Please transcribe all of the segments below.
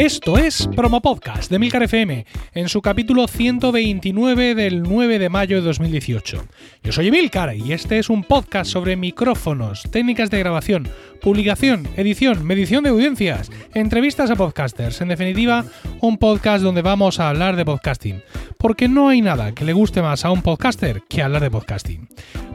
Esto es Promo Podcast de Milcar FM, en su capítulo 129 del 9 de mayo de 2018. Yo soy Emilcar y este es un podcast sobre micrófonos, técnicas de grabación, publicación, edición, medición de audiencias, entrevistas a podcasters, en definitiva, un podcast donde vamos a hablar de podcasting, porque no hay nada que le guste más a un podcaster que hablar de podcasting.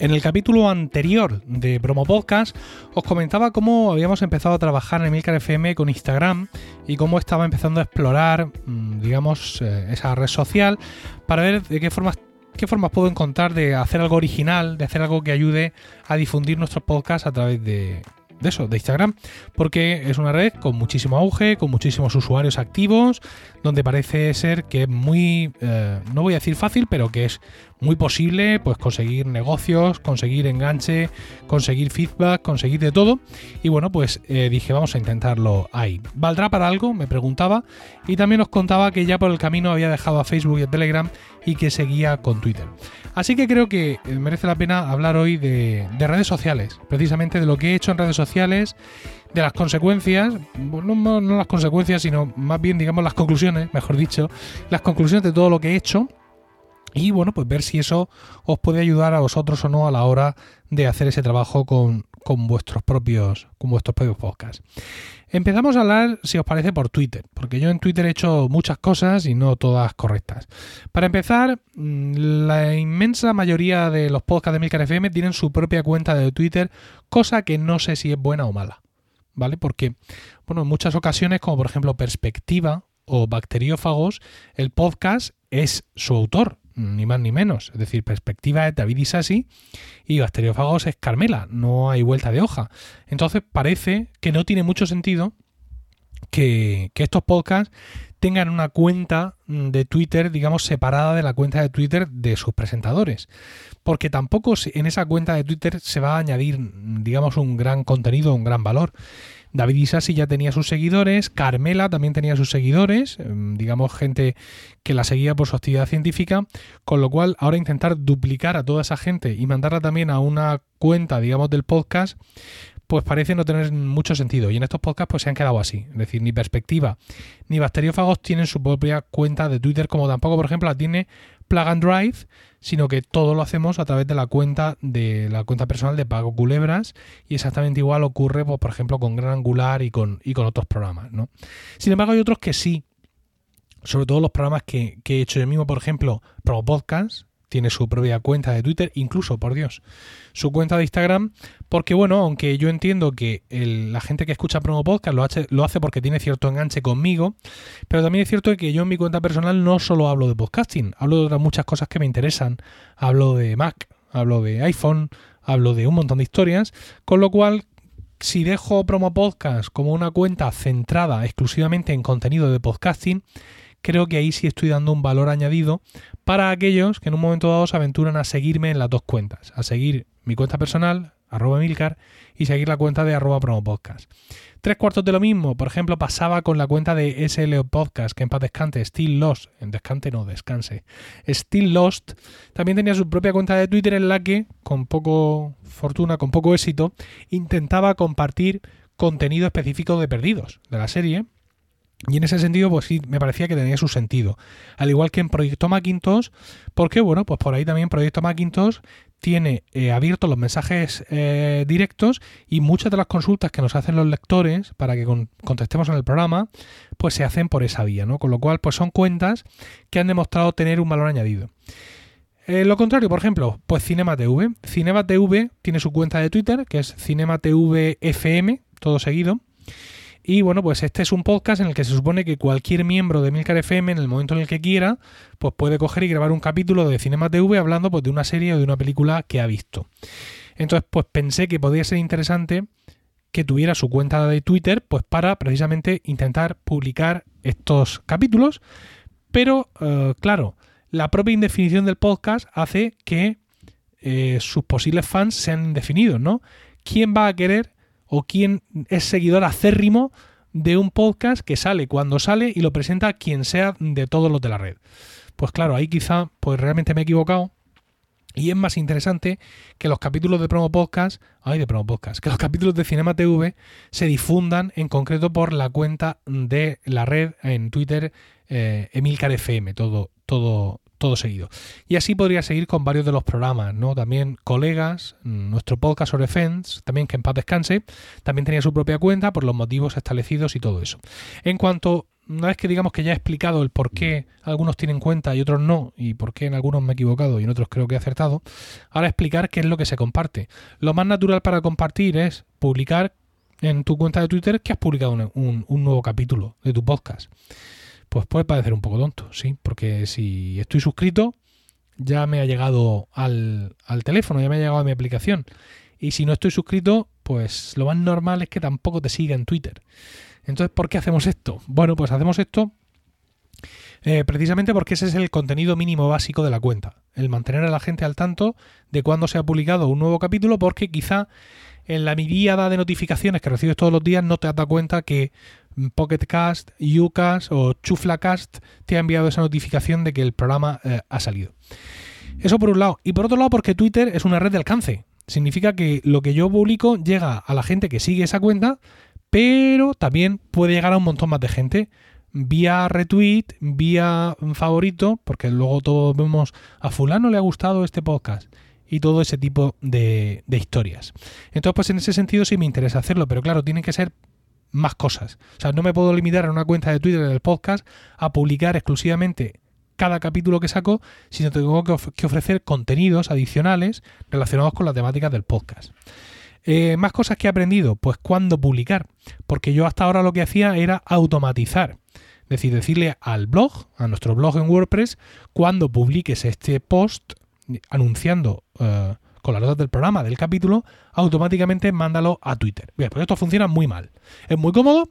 En el capítulo anterior de Promo Podcast os comentaba cómo habíamos empezado a trabajar en Emilcar FM con Instagram y cómo estaba empezando a explorar, mm, digamos, eh, esa red social para ver de qué formas qué formas puedo encontrar de hacer algo original, de hacer algo que ayude a difundir nuestros podcasts a través de, de eso, de Instagram, porque es una red con muchísimo auge, con muchísimos usuarios activos, donde parece ser que es muy, eh, no voy a decir fácil, pero que es muy posible pues conseguir negocios, conseguir enganche, conseguir feedback, conseguir de todo. Y bueno, pues eh, dije, vamos a intentarlo ahí. ¿Valdrá para algo? Me preguntaba. Y también os contaba que ya por el camino había dejado a Facebook y a Telegram y que seguía con Twitter. Así que creo que eh, merece la pena hablar hoy de, redes sociales, precisamente de lo que he hecho en redes sociales, de las consecuencias, no, no las consecuencias, sino más bien, digamos, las conclusiones, mejor dicho, las conclusiones de todo lo que he hecho y bueno, pues ver si eso os puede ayudar a vosotros o no a la hora de hacer ese trabajo con, vuestros propios con vuestros propios podcasts. Empezamos a hablar, si os parece, por Twitter, porque yo en Twitter he hecho muchas cosas y no todas correctas. Para empezar, mm, la inmensa mayoría de los podcasts de Milcar FM tienen su propia cuenta de Twitter, cosa que no sé si es buena o mala. ¿Vale? Porque, bueno, en muchas ocasiones, como por ejemplo Perspectiva o Bacteriófagos, el podcast es su autor, ni más ni menos. Es decir, perspectiva es David Isasi y Bacteriófagos es Carmela, no hay vuelta de hoja. Entonces parece que no tiene mucho sentido que, estos podcasts tengan una cuenta de Twitter, digamos, separada de la cuenta de Twitter de sus presentadores. Porque tampoco en esa cuenta de Twitter se va a añadir, digamos, un gran contenido, un gran valor. David Isasi ya tenía sus seguidores, Carmela también tenía sus seguidores, em, digamos gente que la seguía por su actividad científica, con lo cual ahora intentar duplicar a toda esa gente y mandarla también a una cuenta, digamos, del podcast, pues parece no tener mucho sentido. Y en estos podcasts pues se han quedado así. Es decir, ni perspectiva ni bacteriófagos tienen su propia cuenta de Twitter, como tampoco, por ejemplo, la tiene Plug and Drive, sino que todo lo hacemos a través de la cuenta de la cuenta personal de Pago Culebras y exactamente igual ocurre, pues, por ejemplo, con Gran Angular y con, y con otros programas. ¿no? Sin embargo, hay otros que sí, sobre todo los programas que, que he hecho yo mismo, por ejemplo, Pro Podcast, tiene su propia cuenta de Twitter, incluso, por Dios, su cuenta de Instagram, porque bueno, aunque yo entiendo que la gente que escucha Promo Podcast lo hace, lo hace porque tiene cierto enganche conmigo, pero también es cierto que yo en mi cuenta personal no solo hablo de podcasting, hablo de otras muchas cosas que me interesan, hablo de Mac, hablo de iPhone, hablo de un montón de historias, con lo cual si dejo Promo Podcast como una cuenta centrada exclusivamente en contenido de podcasting, creo que ahí sí estoy dando un valor añadido para aquellos que en un momento dado se aventuran a seguirme en las dos cuentas, a seguir mi cuenta personal, arroba milcar, y seguir la cuenta de arroba promopodcast. Tres cuartos de lo mismo, por ejemplo, pasaba con la cuenta de SLO Podcast, que en paz descante, Still Lost, en descante no, descanse, Still Lost, también tenía su propia cuenta de Twitter en la que, con poco fortuna, con poco éxito, intentaba compartir contenido específico de Perdidos, de la serie, y en ese sentido, pues sí, me parecía que tenía su sentido. Al igual que en Proyecto Macintosh, porque bueno, pues por ahí también Proyecto Macintosh tiene eh, abiertos los mensajes eh, directos y muchas de las consultas que nos hacen los lectores para que contestemos en el programa, pues se hacen por esa vía, ¿no? Con lo cual, pues son cuentas que han demostrado tener un valor añadido. Eh, lo contrario, por ejemplo, pues Cinema TV. Tiene su cuenta de Twitter, que es Cinema todo seguido. Y bueno, pues este es un podcast en el que se supone que cualquier miembro de Milcar FM, en el momento en el que quiera, pues puede coger y grabar un capítulo de Cinema TV hablando pues, de una serie o de una película que ha visto. Entonces, pues pensé que podría ser interesante que tuviera su cuenta de Twitter, pues para precisamente intentar publicar estos capítulos. Pero, eh, claro, la propia indefinición del podcast hace que eh, sus posibles fans sean indefinidos, ¿no? ¿Quién va a querer o quién es seguidor acérrimo de un podcast que sale cuando sale y lo presenta quien sea de todos los de la red? Pues claro, ahí quizá pues realmente me he equivocado y es más interesante que los capítulos de promo podcast, ay, de promo podcast, que los capítulos de Cinema TV se difundan en concreto por la cuenta de la red en Twitter eh, Emilcar FM, todo, todo, todo seguido. Y así podría seguir con varios de los programas, ¿no? También colegas, nuestro podcast sobre Fans, también que en paz descanse, también tenía su propia cuenta por los motivos establecidos y todo eso. En cuanto una vez que digamos que ya he explicado el por qué algunos tienen cuenta y otros no, y por qué en algunos me he equivocado y en otros creo que he acertado, ahora explicar qué es lo que se comparte. Lo más natural para compartir es publicar en tu cuenta de Twitter que has publicado un, nuevo capítulo de tu podcast. Pues puede parecer un poco tonto, sí, porque si estoy suscrito, ya me ha llegado al, al teléfono, ya me ha llegado a mi aplicación. Y si no estoy suscrito, pues lo más normal es que tampoco te siga en Twitter. Entonces, ¿por qué hacemos esto? Bueno, pues hacemos esto eh, precisamente porque ese es el contenido mínimo básico de la cuenta. El mantener a la gente al tanto de cuándo se ha publicado un nuevo capítulo, porque quizá en la miríada de notificaciones que recibes todos los días no te has dado cuenta que Pocketcast, Ucast o Chuflacast te ha enviado esa notificación de que el programa eh, ha salido. Eso por un lado. Y por otro lado, porque Twitter es una red de alcance. Significa que lo que yo publico llega a la gente que sigue esa cuenta, pero también puede llegar a un montón más de gente vía retweet, vía favorito, porque luego todos vemos a fulano le ha gustado este podcast y todo ese tipo de, historias. Entonces, pues en ese sentido sí me interesa hacerlo, pero claro, tienen que ser más cosas. O sea, no me puedo limitar a una cuenta de Twitter del podcast a publicar exclusivamente cada capítulo que saco, sino tengo que, ofrecer contenidos adicionales relacionados con las temáticas del podcast. Eh, más cosas que he aprendido, pues cuándo publicar, porque yo hasta ahora lo que hacía era automatizar, es decir, decirle al blog, a nuestro blog en WordPress, cuando publiques este post anunciando eh, con las notas del programa, del capítulo, automáticamente mándalo a Twitter. Bien, pues esto funciona muy mal. Es muy cómodo,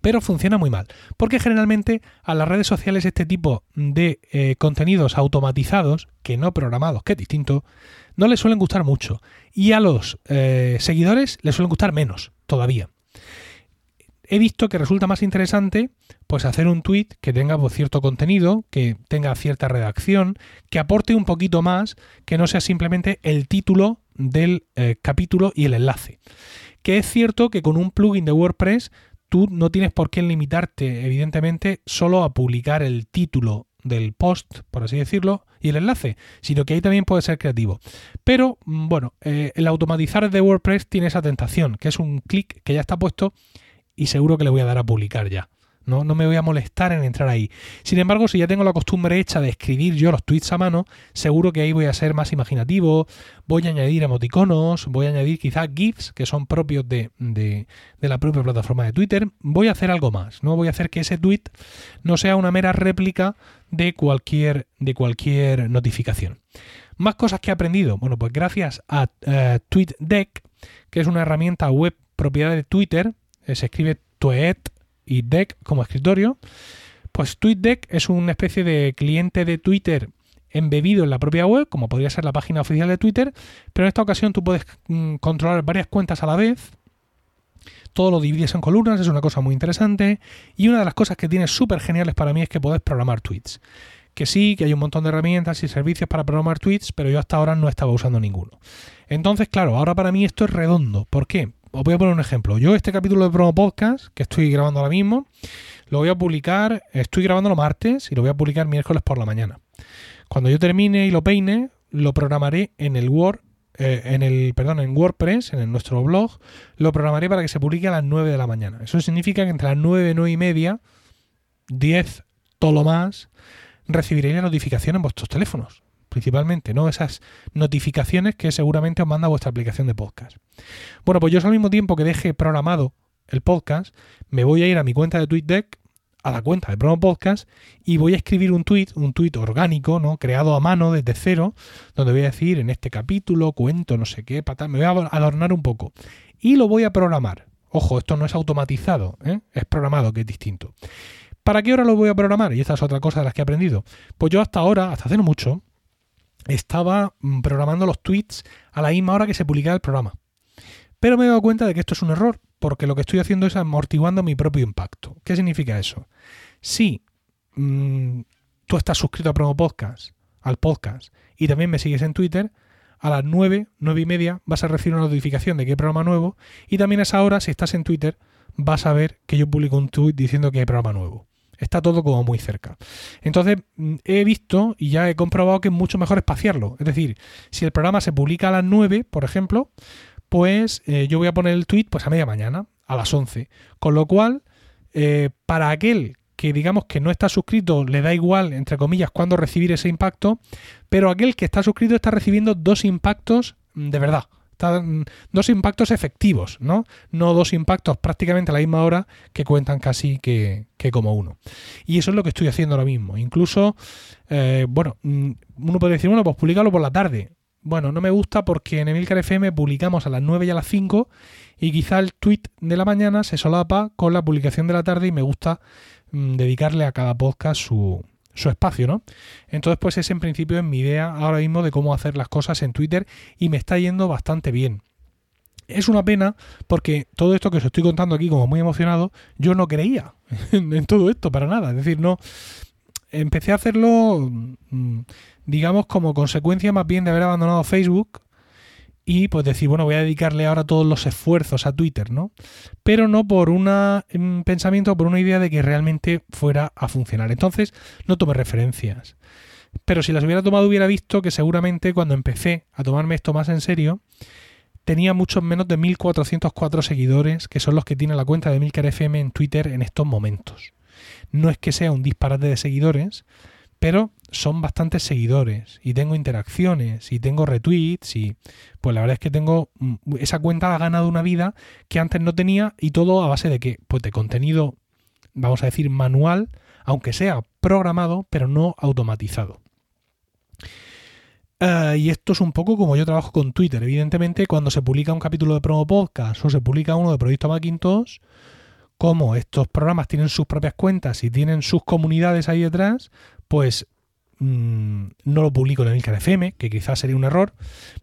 pero funciona muy mal. Porque generalmente a las redes sociales este tipo de eh, contenidos automatizados, que no programados, que es distinto, no les suelen gustar mucho. Y a los eh, seguidores les suelen gustar menos todavía. He visto que resulta más interesante pues hacer un tweet que tenga pues, cierto contenido, que tenga cierta redacción, que aporte un poquito más, que no sea simplemente el título del eh, capítulo y el enlace. Que es cierto que con un plugin de WordPress tú no tienes por qué limitarte, evidentemente, solo a publicar el título del post, por así decirlo, y el enlace, sino que ahí también puede ser creativo. Pero, mm, bueno, eh, el automatizar de WordPress tiene esa tentación, que es un clic que ya está puesto y seguro que le voy a dar a publicar ya. ¿no? me voy a molestar en entrar ahí. Sin embargo, si ya tengo la costumbre hecha de escribir yo los tweets a mano, seguro que ahí voy a ser más imaginativo, voy a añadir emoticonos, voy a añadir quizás GIFs que son propios de, de, la propia plataforma de Twitter, voy a hacer algo más, ¿no? Voy a hacer que ese tweet no sea una mera réplica de cualquier, de cualquier notificación. Más cosas que he aprendido. Bueno, pues gracias a uh, TweetDeck, que es una herramienta web propiedad de Twitter, eh, se escribe Tweet y Deck como escritorio, pues TweetDeck es una especie de cliente de Twitter embebido en la propia web, como podría ser la página oficial de Twitter, pero en esta ocasión tú puedes mm, controlar varias cuentas a la vez. Todo lo divides en columnas, es una cosa muy interesante. Y una de las cosas que tiene súper geniales para mí es que puedes programar tweets. Que sí, que hay un montón de herramientas y servicios para programar tweets, pero yo hasta ahora no estaba usando ninguno. Entonces, claro, ahora para mí esto es redondo. ¿Por qué? Os voy a poner un ejemplo. Yo este capítulo de promo podcast que estoy grabando ahora mismo, lo voy a publicar, estoy grabando martes y lo voy a publicar miércoles por la mañana. Cuando yo termine y lo peine, lo programaré en el Word, eh, en el, perdón, en WordPress, en nuestro blog, lo programaré para que se publique a las 9 de la mañana. Eso significa que entre las 9 y 9 y media, 10, todo lo más, recibiréis la notificación en vuestros teléfonos principalmente, ¿no? Esas notificaciones que seguramente os manda vuestra aplicación de podcast. Bueno, pues yo al mismo tiempo que deje programado el podcast, me voy a ir a mi cuenta de TweetDeck, a la cuenta de Promo Podcast, y voy a escribir un tweet, un tweet orgánico, ¿no? Creado a mano desde cero, donde voy a decir en este capítulo, cuento, no sé qué, me voy a adornar un poco. y lo voy a programar. Ojo, esto no es automatizado, ¿eh? es programado, que es distinto. ¿Para qué hora lo voy a programar? Y esta es otra cosa de las que he aprendido. Pues yo hasta ahora, hasta hace mucho, estaba mm, programando los tweets a la misma hora que se publicaba el programa. Pero me he dado cuenta de que esto es un error, porque lo que estoy haciendo es amortiguando mi propio impacto. ¿Qué significa eso? Si mm, tú estás suscrito a Promo Podcast, al podcast, y también me sigues en Twitter, a las 9, 9 y media vas a recibir una notificación de que hay programa nuevo, y también a esa hora, si estás en Twitter, vas a ver que yo publico un tweet diciendo que hay programa nuevo. Está todo como muy cerca. Entonces, mm, he visto y ya he comprobado que es mucho mejor espaciarlo. Es decir, si el programa se publica a las 9, por ejemplo, pues eh, yo voy a poner el tweet pues a media mañana, a las 11. Con lo cual, eh, para aquel que digamos que no está suscrito le da igual, entre comillas, cuándo recibir ese impacto, pero aquel que está suscrito está recibiendo dos impactos de verdad. Mm, dos impactos efectivos, ¿no? No dos impactos prácticamente a la misma hora que cuentan casi que, como uno. Y eso es lo que estoy haciendo ahora mismo. Incluso, eh, bueno, mm, uno puede decir, bueno, pues publicarlo por la tarde. Bueno, no me gusta porque en Emilcar FM publicamos a las 9 y a las 5 y quizá el tweet de la mañana se solapa con la publicación de la tarde y me gusta mm, dedicarle a cada podcast su, su espacio, ¿no? Entonces, pues es en principio en mi idea ahora mismo de cómo hacer las cosas en Twitter y me está yendo bastante bien. Es una pena porque todo esto que os estoy contando aquí como muy emocionado, yo no creía en todo esto para nada. Es decir, no, empecé a hacerlo, mm, digamos, como consecuencia más bien de haber abandonado Facebook y pues decir, bueno, voy a dedicarle ahora todos los esfuerzos a Twitter, ¿no? Pero no por un mm, pensamiento, por una idea de que realmente fuera a funcionar. Entonces, no tomé referencias. Pero si las hubiera tomado, hubiera visto que seguramente cuando empecé a tomarme esto más en serio, tenía muchos menos de 1404 seguidores, que son los que tiene la cuenta de Milcar FM en Twitter en estos momentos no es que sea un disparate de seguidores, pero son bastantes seguidores y tengo interacciones y tengo retweets y pues la verdad es que tengo mm, esa cuenta ha ganado una vida que antes no tenía y todo a base de que pues de contenido vamos a decir manual aunque sea programado pero no automatizado. Eh, y esto es un poco como yo trabajo con Twitter. Evidentemente cuando se publica un capítulo de promo podcast o se publica uno de proyecto Macintosh como estos programas tienen sus propias cuentas y tienen sus comunidades ahí detrás, pues mm, no lo publico en el FM, que quizás sería un error,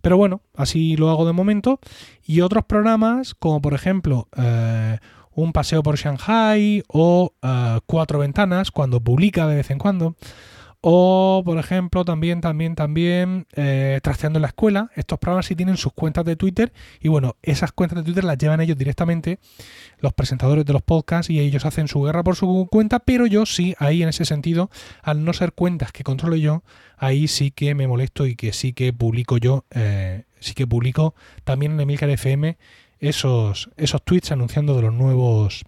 pero bueno, así lo hago de momento. Y otros programas, como por ejemplo eh, un paseo por Shanghai o eh, cuatro ventanas, cuando publica de vez en cuando, o, por ejemplo, también, también, también, eh, trasteando en la escuela. Estos programas sí tienen sus cuentas de Twitter. Y bueno, esas cuentas de Twitter las llevan ellos directamente, los presentadores de los podcasts, y ellos hacen su guerra por su cuenta. Pero yo sí, ahí en ese sentido, al no ser cuentas que controle yo, ahí sí que me molesto y que sí que publico yo, eh, sí que publico también en Emilcar FM esos, esos tweets anunciando de los nuevos,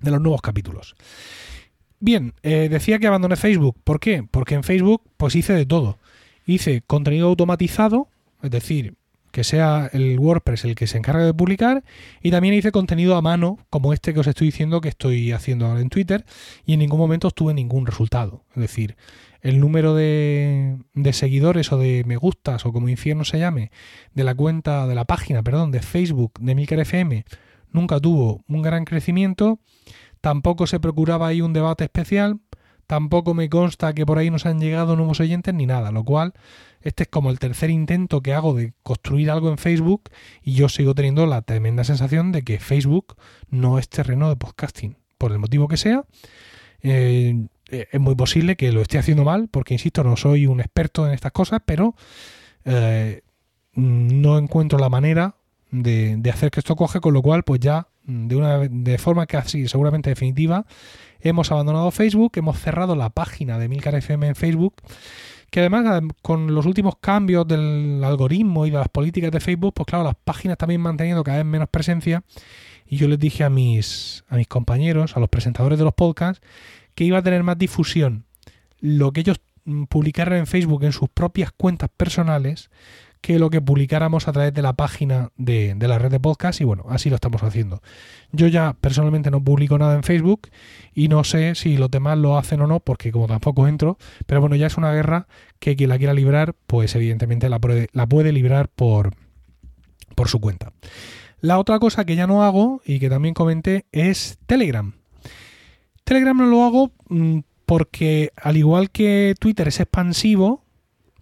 de los nuevos capítulos. Bien, eh, decía que abandoné Facebook. ¿Por qué? Porque en Facebook pues hice de todo. Hice contenido automatizado, es decir, que sea el WordPress el que se encargue de publicar, y también hice contenido a mano, como este que os estoy diciendo que estoy haciendo ahora en Twitter, y en ningún momento obtuve ningún resultado. Es decir, el número de, de seguidores o de me gustas, o como infierno se llame, de la cuenta, de la página, perdón, de Facebook de Milker FM, nunca tuvo un gran crecimiento Tampoco se procuraba ahí un debate especial, tampoco me consta que por ahí nos han llegado nuevos oyentes ni nada, lo cual este es como el tercer intento que hago de construir algo en Facebook y yo sigo teniendo la tremenda sensación de que Facebook no es terreno de podcasting, por el motivo que sea. Eh, eh, es muy posible que lo esté haciendo mal, porque insisto, no soy un experto en estas cosas, pero eh, no encuentro la manera de, de, hacer que esto coge, con lo cual pues ya de una de forma casi seguramente definitiva, hemos abandonado Facebook, hemos cerrado la página de Milcar FM en Facebook, que además con los últimos cambios del algoritmo y de las políticas de Facebook, pues claro, las páginas también manteniendo cada vez menos presencia. Y yo les dije a mis, a mis compañeros, a los presentadores de los podcasts, que iba a tener más difusión lo que ellos mm, publicaran en Facebook en sus propias cuentas personales que lo que publicáramos a través de la página de, la red de podcast y bueno, así lo estamos haciendo. Yo ya personalmente no publico nada en Facebook y no sé si los demás lo hacen o no porque como tampoco entro, pero bueno, ya es una guerra que quien la quiera librar pues evidentemente la puede, la puede librar por, por su cuenta. La otra cosa que ya no hago y que también comenté es Telegram. Telegram no lo hago mm, porque al igual que Twitter es expansivo,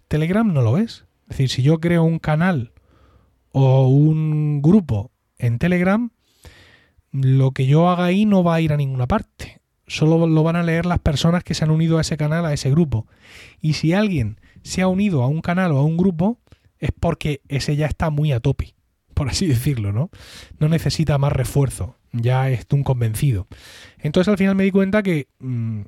Telegram no lo es. Es decir, si yo creo un canal o un grupo en Telegram, lo que yo haga ahí no va a ir a ninguna parte. Solo lo van a leer las personas que se han unido a ese canal, a ese grupo. Y si alguien se ha unido a un canal o a un grupo, es porque ese ya está muy a tope por así decirlo, ¿no? No necesita más refuerzo, ya es un convencido. Entonces al final me di cuenta que, mm,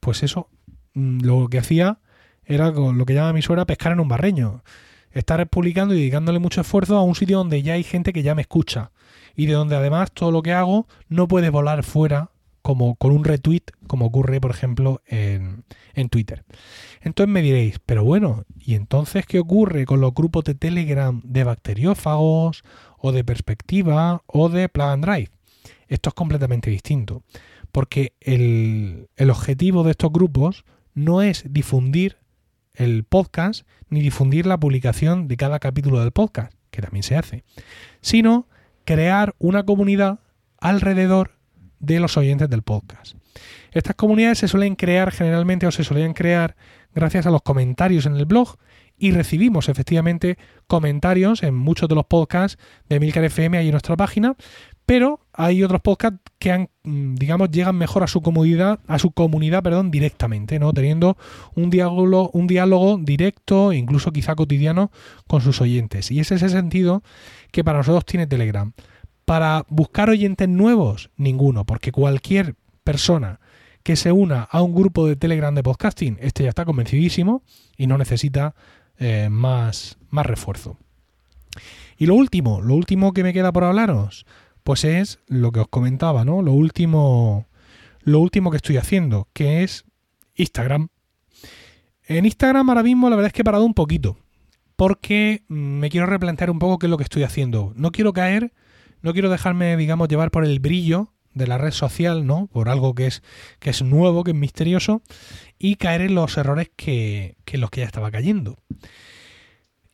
pues eso, mm, lo que hacía era lo que llama mi suegra pescar en un barreño. Estar publicando y dedicándole mucho esfuerzo a un sitio donde ya hay gente que ya me escucha y de donde además todo lo que hago no puede volar fuera como con un retweet, como ocurre, por ejemplo, en, en, Twitter. Entonces me diréis, pero bueno, ¿y entonces qué ocurre con los grupos de Telegram de bacteriófagos, o de perspectiva, o de plug and drive? Esto es completamente distinto, porque el, el objetivo de estos grupos no es difundir el podcast ni difundir la publicación de cada capítulo del podcast, que también se hace, sino crear una comunidad alrededor de los oyentes del podcast. Estas comunidades se suelen crear generalmente o se suelen crear gracias a los comentarios en el blog y recibimos efectivamente comentarios en muchos de los podcasts de Milcar FM ahí en nuestra página, pero hay otros podcasts que han, mm, digamos, llegan mejor a su comunidad, a su comunidad, perdón, directamente, ¿no? Teniendo un diálogo, un diálogo directo e incluso quizá cotidiano con sus oyentes. Y es ese sentido que para nosotros tiene Telegram. Para buscar oyentes nuevos, ninguno, porque cualquier persona que se una a un grupo de Telegram de podcasting, este ya está convencidísimo y no necesita eh, más, más refuerzo. Y lo último, lo último que me queda por hablaros, pues es lo que os comentaba, ¿no? Lo último, lo último que estoy haciendo, que es Instagram. En Instagram ahora mismo la verdad es que he parado un poquito, porque me quiero replantear un poco qué es lo que estoy haciendo. No quiero caer no quiero dejarme, digamos, llevar por el brillo de la red social, ¿no? Por algo que es, que es nuevo, que es misterioso, y caer en los errores que, que los que ya estaba cayendo.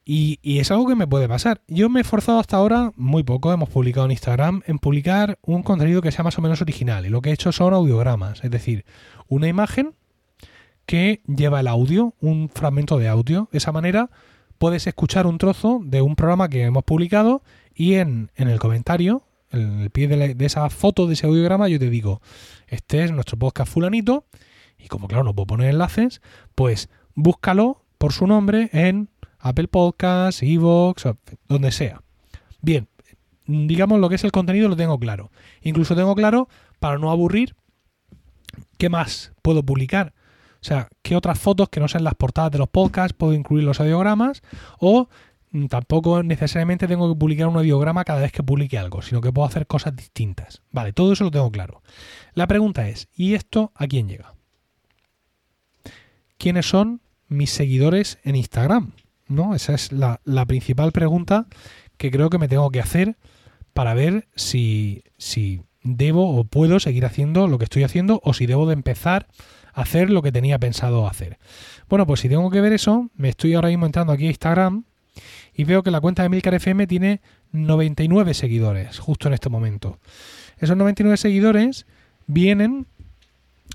Y, y, es algo que me puede pasar. Yo me he esforzado hasta ahora, muy poco, hemos publicado en Instagram, en publicar un contenido que sea más o menos original. Y lo que he hecho son audiogramas, es decir, una imagen que lleva el audio, un fragmento de audio. De esa manera puedes escuchar un trozo de un programa que hemos publicado y en, el comentario, en el pie de, esa foto, de ese audiograma, yo te digo, este es nuestro podcast fulanito, y como claro no puedo poner enlaces, pues búscalo por su nombre en Apple Podcasts, Evox, donde sea. Bien, digamos lo que es el contenido lo tengo claro. Incluso tengo claro, para no aburrir, qué más puedo publicar. O sea, qué otras fotos que no sean las portadas de los podcasts puedo incluir los audiogramas o Mm, tampoco necesariamente tengo que publicar un audiograma cada vez que publique algo, sino que puedo hacer cosas distintas. Vale, todo eso lo tengo claro. La pregunta es, ¿y esto a quién llega? ¿Quiénes son mis seguidores en Instagram? ¿No? Esa es la, principal pregunta que creo que me tengo que hacer para ver si, si debo o puedo seguir haciendo lo que estoy haciendo o si debo de empezar a hacer lo que tenía pensado hacer. Bueno, pues si tengo que ver eso, me estoy ahora mismo entrando aquí a Instagram y veo que la cuenta de Milcar FM tiene 99 seguidores justo en este momento. Esos 99 seguidores vienen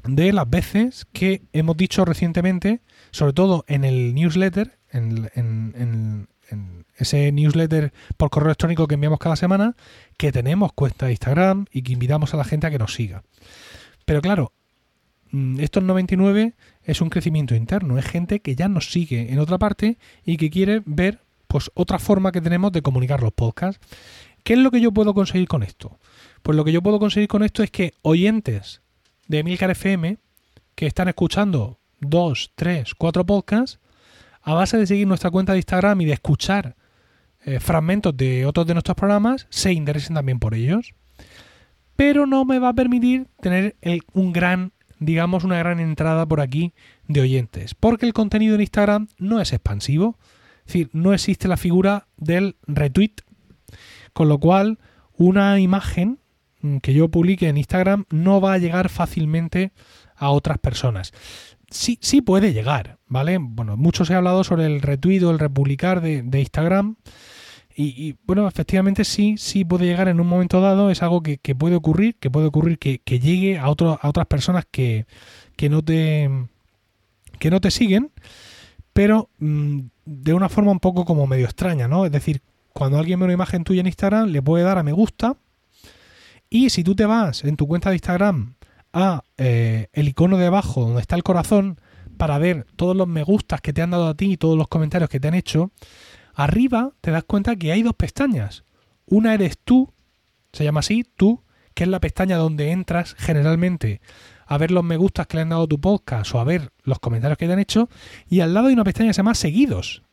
de las veces que hemos dicho recientemente, sobre todo en el newsletter, en, ese newsletter por correo electrónico que enviamos cada semana, que tenemos cuenta de Instagram y que invitamos a la gente a que nos siga. Pero claro, mm, estos 99 es un crecimiento interno, es gente que ya nos sigue en otra parte y que quiere ver pues otra forma que tenemos de comunicar los podcasts. ¿Qué es lo que yo puedo conseguir con esto? Pues lo que yo puedo conseguir con esto es que oyentes de Milcar FM que están escuchando dos, tres, cuatro podcasts, a base de seguir nuestra cuenta de Instagram y de escuchar eh, fragmentos de otros de nuestros programas, se interesen también por ellos. Pero no me va a permitir tener un gran, digamos, una gran entrada por aquí de oyentes, porque el contenido en Instagram no es expansivo. Es decir, no existe la figura del retweet, con lo cual una imagen que yo publique en Instagram no va a llegar fácilmente a otras personas. Sí, sí puede llegar, ¿vale? Bueno, mucho se ha hablado sobre el retweet o el republicar de, Instagram y, bueno, efectivamente sí, sí puede llegar en un momento dado, es algo que, puede ocurrir, que puede ocurrir que, llegue a, a otras personas que, que, no te, que no te siguen, pero mm, de una forma un poco como medio extraña, ¿no? Es decir, cuando alguien ve una imagen tuya en Instagram, le puede dar a me gusta, y si tú te vas en tu cuenta de Instagram a eh, el icono de abajo donde está el corazón para ver todos los me gustas que te han dado a ti y todos los comentarios que te han hecho, Arriba te das cuenta que hay dos pestañas. Una eres tú, se llama así, tú, que es la pestaña donde entras generalmente a ver los me gustas que le han dado a tu podcast o a ver los comentarios que te han hecho. Y al lado hay una pestaña que se llama seguidos,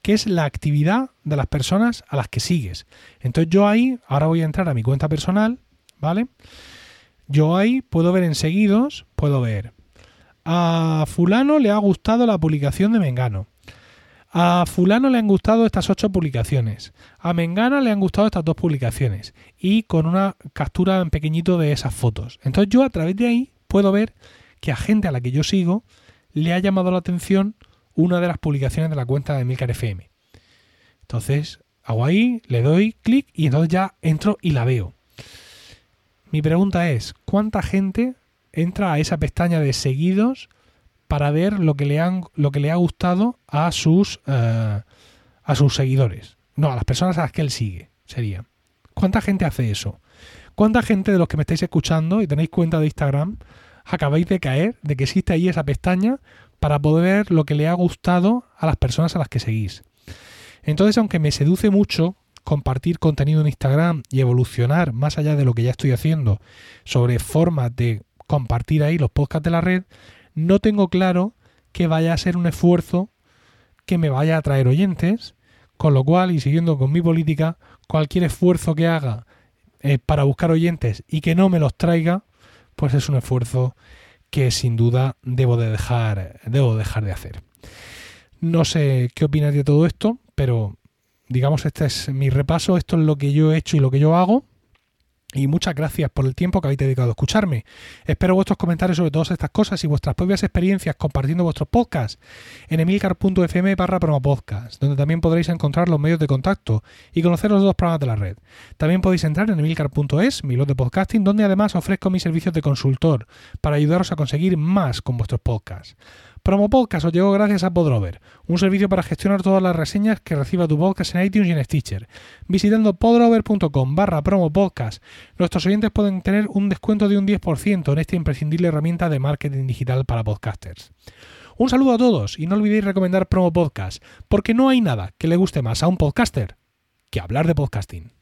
que es la actividad de las personas a las que sigues. Entonces yo ahí, ahora voy a entrar a mi cuenta personal, ¿vale? Yo ahí puedo ver en seguidos, puedo ver, a fulano le ha gustado la publicación de Mengano. A fulano le han gustado estas ocho publicaciones. A Mengana le han gustado estas dos publicaciones. Y con una captura en pequeñito de esas fotos. Entonces yo a través de ahí puedo ver que a gente a la que yo sigo le ha llamado la atención una de las publicaciones de la cuenta de Milcar FM. Entonces hago ahí, le doy clic y entonces ya entro y la veo. Mi pregunta es, ¿cuánta gente entra a esa pestaña de seguidos para ver lo que le, han, lo que le ha gustado a sus, eh, a sus seguidores. No, a las personas a las que él sigue, sería. ¿Cuánta gente hace eso? ¿Cuánta gente de los que me estáis escuchando y tenéis cuenta de Instagram acabáis de caer de que existe ahí esa pestaña para poder ver lo que le ha gustado a las personas a las que seguís? Entonces, aunque me seduce mucho compartir contenido en Instagram y evolucionar más allá de lo que ya estoy haciendo sobre formas de compartir ahí los podcasts de la red, no tengo claro que vaya a ser un esfuerzo que me vaya a traer oyentes, con lo cual, y siguiendo con mi política, cualquier esfuerzo que haga eh, para buscar oyentes y que no me los traiga, pues es un esfuerzo que sin duda debo de dejar, debo dejar de hacer. No sé qué opinas de todo esto, pero digamos este es mi repaso, esto es lo que yo he hecho y lo que yo hago. Y muchas gracias por el tiempo que habéis dedicado a escucharme. Espero vuestros comentarios sobre todas estas cosas y vuestras propias experiencias compartiendo vuestros podcasts en emilcar.fm barra promopodcast, donde también podréis encontrar los medios de contacto y conocer los dos programas de la red. También podéis entrar en emilcar.es, mi blog de podcasting, donde además ofrezco mis servicios de consultor para ayudaros a conseguir más con vuestros podcasts. Promo Podcast os llegó gracias a Podrover, un servicio para gestionar todas las reseñas que reciba tu podcast en iTunes y en Stitcher. Visitando podrover.com barra promo podcast, nuestros oyentes pueden tener un descuento de un 10% en esta imprescindible herramienta de marketing digital para podcasters. Un saludo a todos y no olvidéis recomendar Promo Podcast, porque no hay nada que le guste más a un podcaster que hablar de podcasting.